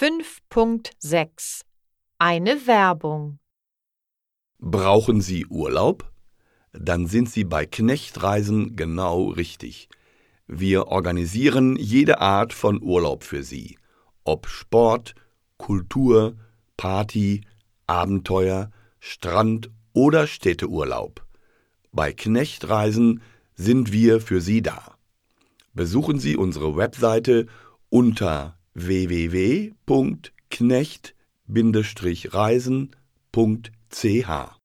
5.6 Eine Werbung Brauchen Sie Urlaub? Dann sind Sie bei Knechtreisen genau richtig. Wir organisieren jede Art von Urlaub für Sie. Ob Sport, Kultur, Party, Abenteuer, Strand oder Städteurlaub. Bei Knechtreisen sind wir für Sie da. Besuchen Sie unsere Webseite unter www.knecht-reisen.ch